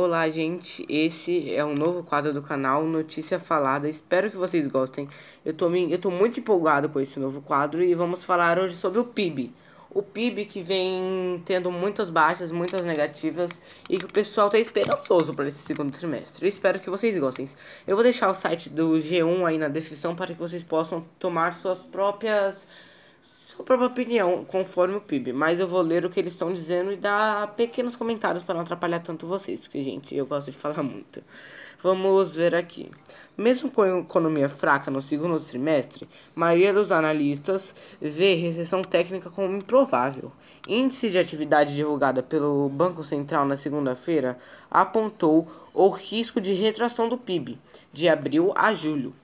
Olá, gente. Esse é um novo quadro do canal Notícia Falada. Espero que vocês gostem. Eu tô, eu tô muito empolgado com esse novo quadro e vamos falar hoje sobre o PIB. O PIB que vem tendo muitas baixas, muitas negativas e que o pessoal tá esperançoso para esse segundo trimestre. Eu espero que vocês gostem. Eu vou deixar o site do G1 aí na descrição para que vocês possam tomar suas próprias sua própria opinião conforme o PIB, mas eu vou ler o que eles estão dizendo e dar pequenos comentários para não atrapalhar tanto vocês, porque, gente, eu gosto de falar muito. Vamos ver aqui. Mesmo com a economia fraca no segundo trimestre, maioria dos analistas vê recessão técnica como improvável. Índice de atividade divulgada pelo Banco Central na segunda-feira apontou o risco de retração do PIB de abril a julho.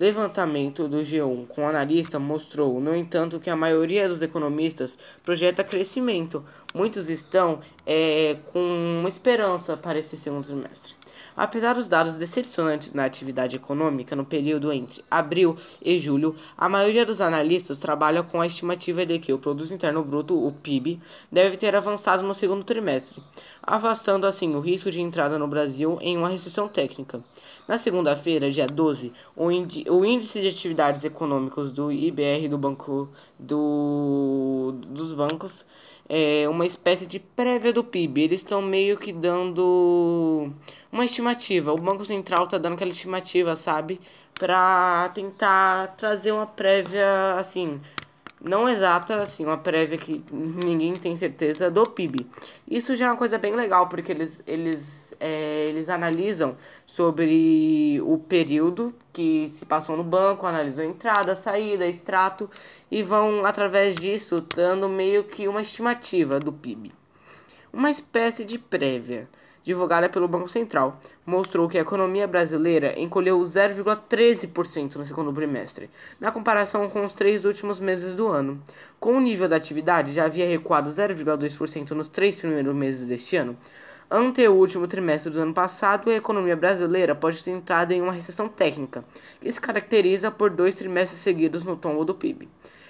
Levantamento do G1 com analista mostrou, no entanto, que a maioria dos economistas projeta crescimento. Muitos estão é, com esperança para esse segundo semestre. Apesar dos dados decepcionantes na atividade econômica no período entre abril e julho, a maioria dos analistas trabalha com a estimativa de que o Produto Interno Bruto, o PIB, deve ter avançado no segundo trimestre, afastando assim o risco de entrada no Brasil em uma recessão técnica. Na segunda-feira, dia 12, o, índice de atividades econômicas do IBR do Banco do, dos bancos é uma espécie de prévia do PIB. Eles estão meio que dando uma estimativa. O Banco Central está dando aquela estimativa, sabe? Para tentar trazer uma prévia, assim, não exata, assim, uma prévia que ninguém tem certeza do PIB. Isso já é uma coisa bem legal, porque eles, eles, é, eles analisam sobre o período que se passou no banco, analisam entrada, saída, extrato, e vão, através disso, dando meio que uma estimativa do PIB. Uma espécie de prévia divulgada pelo Banco Central, mostrou que a economia brasileira encolheu 0,13% no segundo trimestre, na comparação com os três últimos meses do ano. Com o nível da atividade já havia recuado 0,2% nos três primeiros meses deste ano, Ante o último trimestre do ano passado, a economia brasileira pode ter entrado em uma recessão técnica, que se caracteriza por dois trimestres seguidos no tombo do PIB.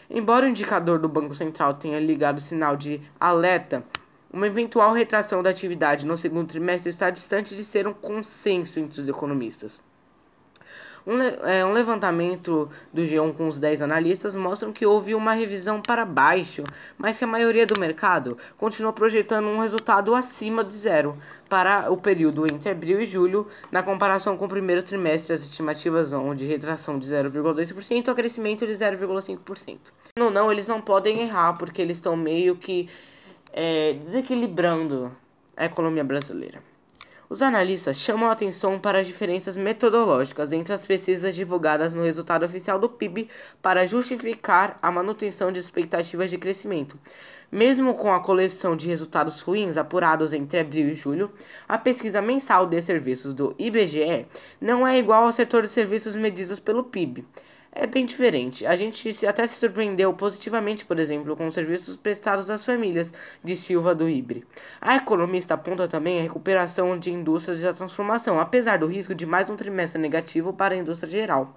Embora o indicador do Banco Central tenha ligado sinal de alerta uma eventual retração da atividade no segundo trimestre está distante de ser um consenso entre os economistas. Um, é, um, levantamento do G1 com os 10 analistas mostra que houve uma revisão para baixo, mas que a maioria do mercado continuou projetando um resultado acima de zero para o período entre abril e julho, na comparação com o primeiro trimestre, as estimativas vão de retração de 0,2% a crescimento de 0,5%. Não, não, eles não podem errar, porque eles estão meio que é, desequilibrando a economia brasileira. Os analistas chamam a atenção para as diferenças metodológicas entre as pesquisas divulgadas no resultado oficial do PIB para justificar a manutenção de expectativas de crescimento. Mesmo com a coleção de resultados ruins apurados entre abril e julho, a pesquisa mensal de serviços do IBGE não é igual ao setor de serviços medidos pelo PIB é bem diferente. A gente até se surpreendeu positivamente, por exemplo, com os serviços prestados às famílias, de Silva do Ibre. A economista aponta também a recuperação de indústrias e a transformação, apesar do risco de mais um trimestre negativo para a indústria geral.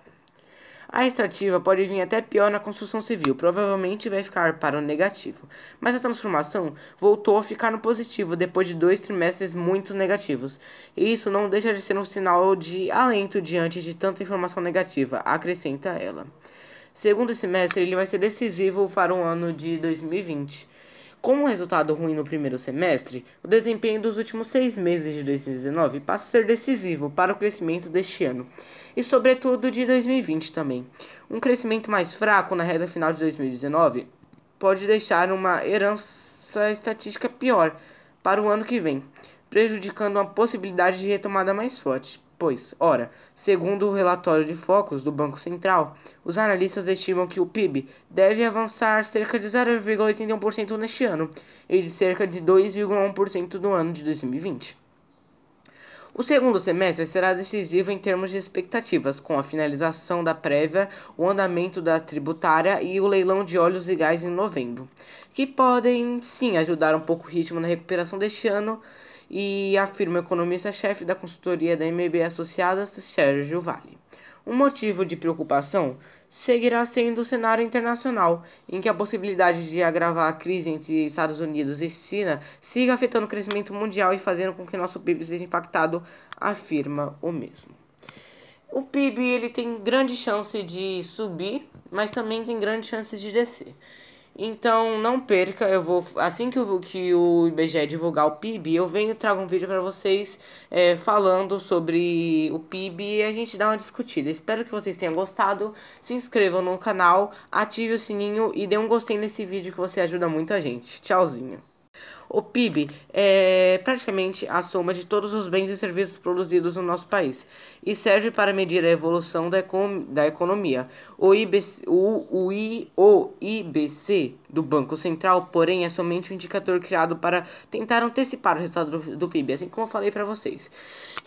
A extrativa pode vir até pior na construção civil, provavelmente vai ficar para o negativo. Mas a transformação voltou a ficar no positivo depois de dois trimestres muito negativos. E isso não deixa de ser um sinal de alento diante de tanta informação negativa, acrescenta ela. Segundo semestre, ele vai ser decisivo para o ano de 2020. Com um resultado ruim no primeiro semestre, o desempenho dos últimos seis meses de 2019 passa a ser decisivo para o crescimento deste ano e, sobretudo, de 2020 também. Um crescimento mais fraco na reta final de 2019 pode deixar uma herança estatística pior para o ano que vem, prejudicando a possibilidade de retomada mais forte. Pois, ora, segundo o relatório de focos do Banco Central, os analistas estimam que o PIB deve avançar cerca de 0,81% neste ano e de cerca de 2,1% no ano de 2020. O segundo semestre será decisivo em termos de expectativas, com a finalização da prévia, o andamento da tributária e o leilão de óleos e gás em novembro, que podem sim ajudar um pouco o ritmo na recuperação deste ano e afirma o economista-chefe da consultoria da MB Associadas, Sérgio Vale. Um motivo de preocupação seguirá sendo o cenário internacional, em que a possibilidade de agravar a crise entre Estados Unidos e China siga afetando o crescimento mundial e fazendo com que nosso PIB seja impactado, afirma o mesmo. O PIB ele tem grande chance de subir, mas também tem grande chance de descer. Então não perca, eu vou assim que o, que o IBGE divulgar o PIB, eu venho trago um vídeo para vocês é, falando sobre o PIB e a gente dá uma discutida. Espero que vocês tenham gostado. Se inscrevam no canal, ative o sininho e dê um gostei nesse vídeo que você ajuda muito a gente. Tchauzinho. O PIB é praticamente a soma de todos os bens e serviços produzidos no nosso país e serve para medir a evolução da, econ da economia. O IBC, o, o, I, o IBC do Banco Central, porém, é somente um indicador criado para tentar antecipar o resultado do, do PIB, assim como eu falei para vocês,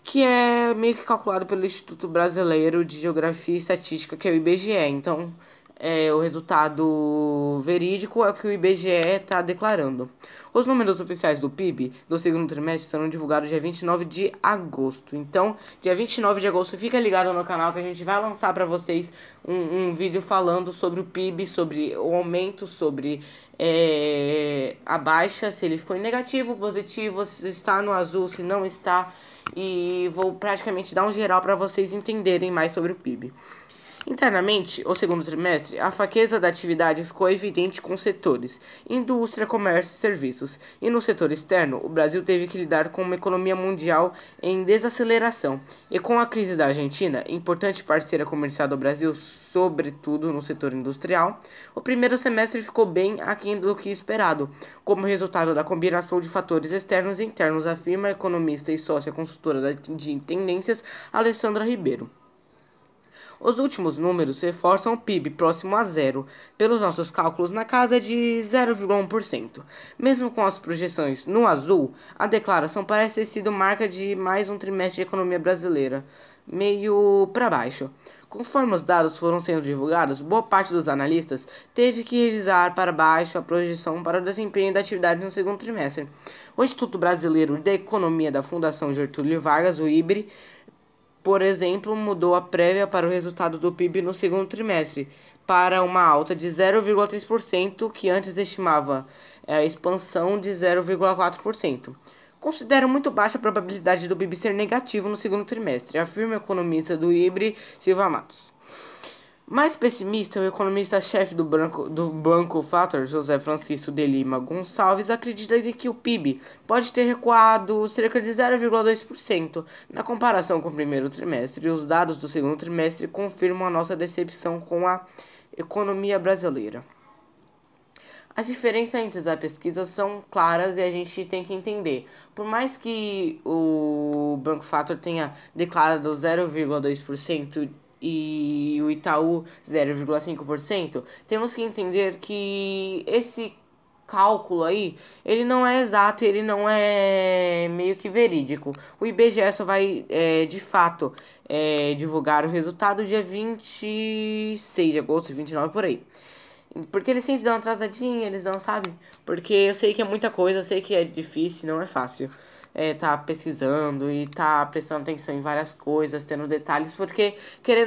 que é meio que calculado pelo Instituto Brasileiro de Geografia e Estatística, que é o IBGE. Então, é, o resultado verídico é o que o IBGE está declarando. Os números oficiais do PIB do segundo trimestre serão divulgados dia 29 de agosto. Então, dia 29 de agosto, fica ligado no canal que a gente vai lançar para vocês um, um vídeo falando sobre o PIB, sobre o aumento, sobre é, a baixa, se ele foi negativo, positivo, se está no azul, se não está. E vou praticamente dar um geral para vocês entenderem mais sobre o PIB. Internamente, o segundo trimestre, a fraqueza da atividade ficou evidente com setores indústria, comércio e serviços. E no setor externo, o Brasil teve que lidar com uma economia mundial em desaceleração. E com a crise da Argentina, importante parceira comercial do Brasil, sobretudo no setor industrial, o primeiro semestre ficou bem aquém do que esperado, como resultado da combinação de fatores externos e internos, afirma economista e sócia consultora de tendências Alessandra Ribeiro. Os últimos números reforçam o PIB próximo a zero, pelos nossos cálculos na casa de 0,1%. Mesmo com as projeções no azul, a declaração parece ter sido marca de mais um trimestre de economia brasileira, meio para baixo. Conforme os dados foram sendo divulgados, boa parte dos analistas teve que revisar para baixo a projeção para o desempenho da atividade no segundo trimestre. O Instituto Brasileiro de Economia da Fundação Getúlio Vargas, o IBRE, por exemplo, mudou a prévia para o resultado do PIB no segundo trimestre, para uma alta de 0,3%, que antes estimava é, a expansão de 0,4%. Considero muito baixa a probabilidade do PIB ser negativo no segundo trimestre, afirma o economista do IBRE, Silva Matos. Mais pessimista, o economista-chefe do banco, do banco Fator, José Francisco de Lima Gonçalves, acredita que o PIB pode ter recuado cerca de 0,2% na comparação com o primeiro trimestre, os dados do segundo trimestre confirmam a nossa decepção com a economia brasileira. As diferenças entre as pesquisas são claras e a gente tem que entender. Por mais que o Banco Fator tenha declarado 0,2% e o Itaú 0,5%, temos que entender que esse cálculo aí, ele não é exato, ele não é meio que verídico. O IBGE só vai, é, de fato, é, divulgar o resultado dia 26 de agosto, 29 por aí. Porque eles sempre dão uma atrasadinha, eles não, sabe? Porque eu sei que é muita coisa, eu sei que é difícil, não é fácil. É, tá pesquisando e tá prestando atenção em várias coisas, tendo detalhes, porque querendo